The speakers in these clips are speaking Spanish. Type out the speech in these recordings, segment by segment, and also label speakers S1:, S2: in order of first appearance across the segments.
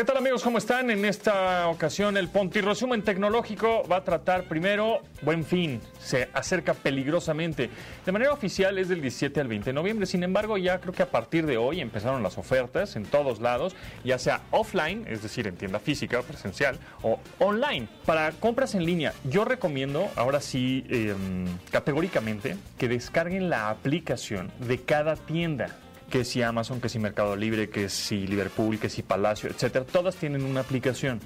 S1: ¿Qué tal amigos? ¿Cómo están? En esta ocasión el Ponti Resumen Tecnológico va a tratar primero Buen Fin. Se acerca peligrosamente. De manera oficial es del 17 al 20 de noviembre. Sin embargo, ya creo que a partir de hoy empezaron las ofertas en todos lados, ya sea offline, es decir, en tienda física, presencial, o online. Para compras en línea, yo recomiendo, ahora sí, em, categóricamente, que descarguen la aplicación de cada tienda que si Amazon, que si Mercado Libre, que si Liverpool, que si Palacio, etcétera, todas tienen una aplicación.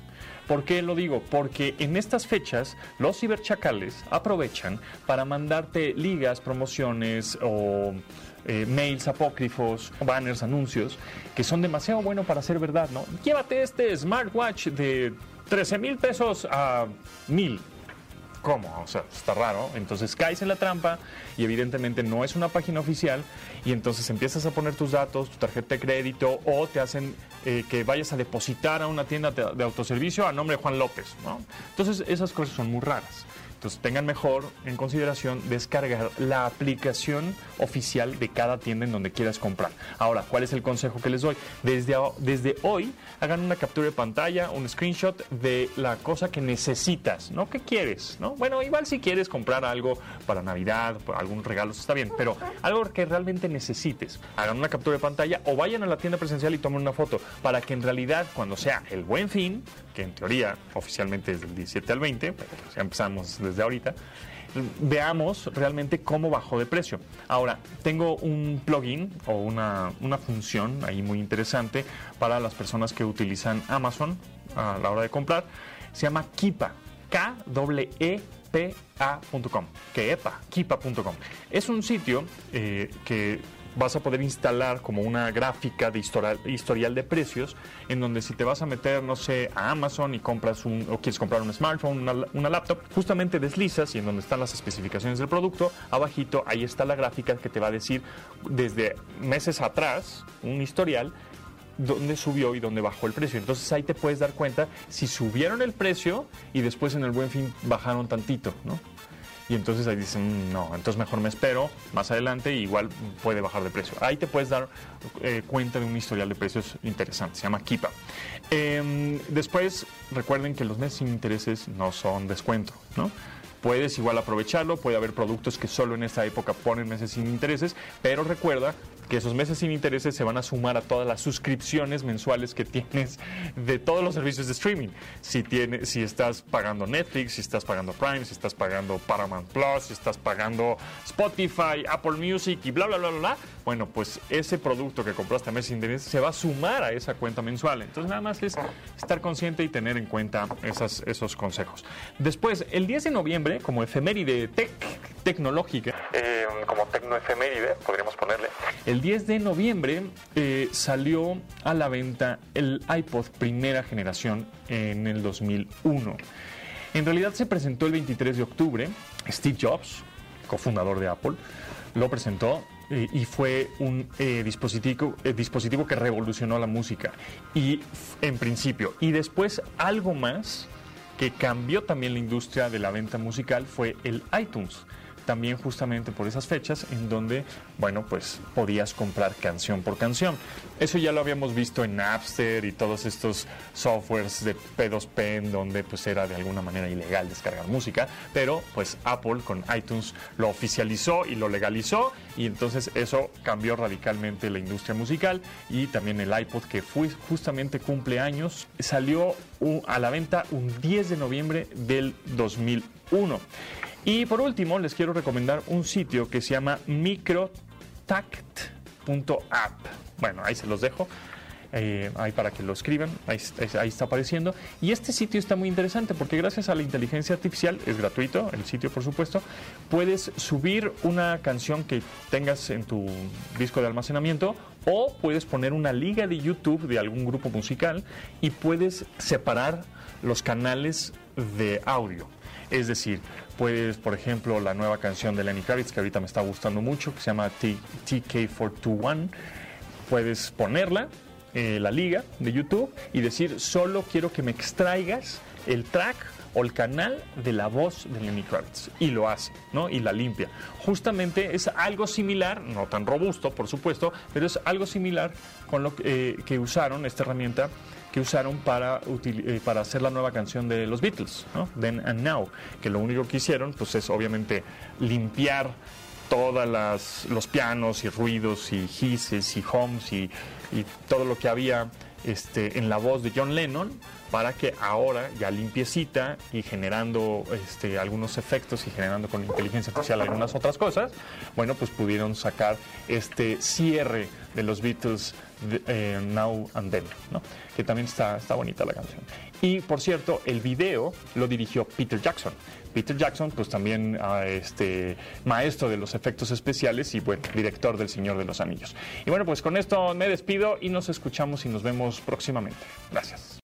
S1: ¿Por qué lo digo? Porque en estas fechas los ciberchacales aprovechan para mandarte ligas, promociones o eh, mails apócrifos, banners, anuncios, que son demasiado buenos para ser verdad, ¿no? Llévate este smartwatch de 13 mil pesos a mil ¿cómo? O sea, está raro. Entonces caes en la trampa y evidentemente no es una página oficial y entonces empiezas a poner tus datos, tu tarjeta de crédito o te hacen eh, que vayas a depositar a una tienda de, autoservicio a nombre de Juan López, ¿no? Entonces esas cosas son muy raras. Entonces tengan mejor en consideración descargar la aplicación oficial de cada tienda en donde quieras comprar. Ahora, ¿cuál es el consejo que les doy? Desde, desde hoy hagan una captura de pantalla, un screenshot de la cosa que necesitas, ¿no? ¿Qué quieres? ¿no? Bueno, igual si quieres comprar algo para Navidad, algún regalo, está bien, pero algo que realmente necesites. Hagan una captura de pantalla o vayan a la tienda presencial y tomen una foto para que en realidad cuando sea el buen fin, que en teoría oficialmente es del 17 al 20, pero ya empezamos desde de ahorita, veamos realmente cómo bajó de precio. Ahora, tengo un plugin o una, una función ahí muy interesante para las personas que utilizan Amazon a la hora de comprar. Se llama Kipa, k p acom que epa, kipa.com. Es un sitio eh, que vas a poder instalar como una gráfica de historial, de precios en donde si te vas a meter, no sé, a Amazon y compras un, o quieres comprar un smartphone, una, una laptop, justamente deslizas y en donde están las especificaciones del producto, abajito ahí está la gráfica que te va a decir desde meses atrás un historial dónde subió y dónde bajó el precio. Entonces ahí te puedes dar cuenta si subieron el precio y después en el buen fin bajaron tantito, ¿no? Y entonces ahí dicen, no, entonces mejor me espero más adelante y igual puede bajar de precio. Ahí te puedes dar eh, cuenta de un historial de precios interesante, se llama Kipa. Em, después, recuerden que los meses sin intereses no son descuento, ¿no? Puedes igual aprovecharlo, puede haber productos que solo en esta época ponen meses sin intereses, pero recuerda que esos meses sin intereses se van a sumar a todas las suscripciones mensuales que tienes de todos los servicios de streaming. Si, tienes, si estás pagando Netflix, si estás pagando Prime, si estás pagando Paramount Plus, si estás pagando Spotify, Apple Music y bla, bla, bla, bla, bueno, pues ese producto que compraste a meses sin intereses se va a sumar a esa cuenta mensual. Entonces nada más es estar consciente y tener en cuenta esas, esos consejos. Después, el 10 de noviembre, como efeméride tech, tecnológica, eh, como tecnoefeméride, podríamos ponerle, el 10 de noviembre eh, salió a la venta el iPod primera generación en el 2001. En realidad se presentó el 23 de octubre. Steve Jobs, cofundador de Apple, lo presentó eh, y fue un eh, dispositivo, dispositivo que revolucionó la música. Y en principio, y después algo más que cambió también la industria de la venta musical fue el iTunes también justamente por esas fechas en donde, bueno, pues podías comprar canción por canción. Eso ya lo habíamos visto en Napster y todos estos softwares de P2P en donde pues era de alguna manera ilegal descargar música, pero pues Apple con iTunes lo oficializó y lo legalizó y entonces eso cambió radicalmente la industria musical y también el iPod que fue justamente cumpleaños salió a la venta un 10 de noviembre del 2001. Y por último, les quiero recomendar un sitio que se llama microtact.app. Bueno, ahí se los dejo. Eh, ahí para que lo escriban, ahí, ahí, está apareciendo. Y este sitio está muy interesante porque gracias a la inteligencia artificial, es gratuito el sitio por supuesto, puedes subir una canción que tengas en tu disco de almacenamiento o puedes poner una liga de YouTube de algún grupo musical y puedes separar los canales de audio. Es decir, puedes, por ejemplo, la nueva canción de Lenny Kravitz, que ahorita me está gustando mucho, que se llama TK421, puedes ponerla, eh, la liga de YouTube, y decir, solo quiero que me extraigas el track o el canal de la voz de Lenny Kravitz. Y lo hace, ¿no? Y la limpia. Justamente es algo similar, no tan robusto, por supuesto, pero es algo similar con lo que, eh, usaron, esta herramienta que usaron para, eh, para hacer la nueva canción de los Beatles, ¿no? Then and Now, que lo único que hicieron pues es obviamente limpiar todos los pianos y ruidos y hisses y homes y, y todo lo que había este, en la voz de John Lennon para que ahora ya limpiecita y generando este, algunos efectos y generando con inteligencia artificial algunas otras cosas, bueno, pues pudieron sacar este cierre de los Beatles eh, Now and Then, ¿no? que también está, está bonita la canción. Y por cierto, el video lo dirigió Peter Jackson. Peter Jackson, pues también ah, este, maestro de los efectos especiales y bueno, director del Señor de los Anillos. Y bueno, pues con esto me despido y nos escuchamos y nos vemos próximamente. Gracias.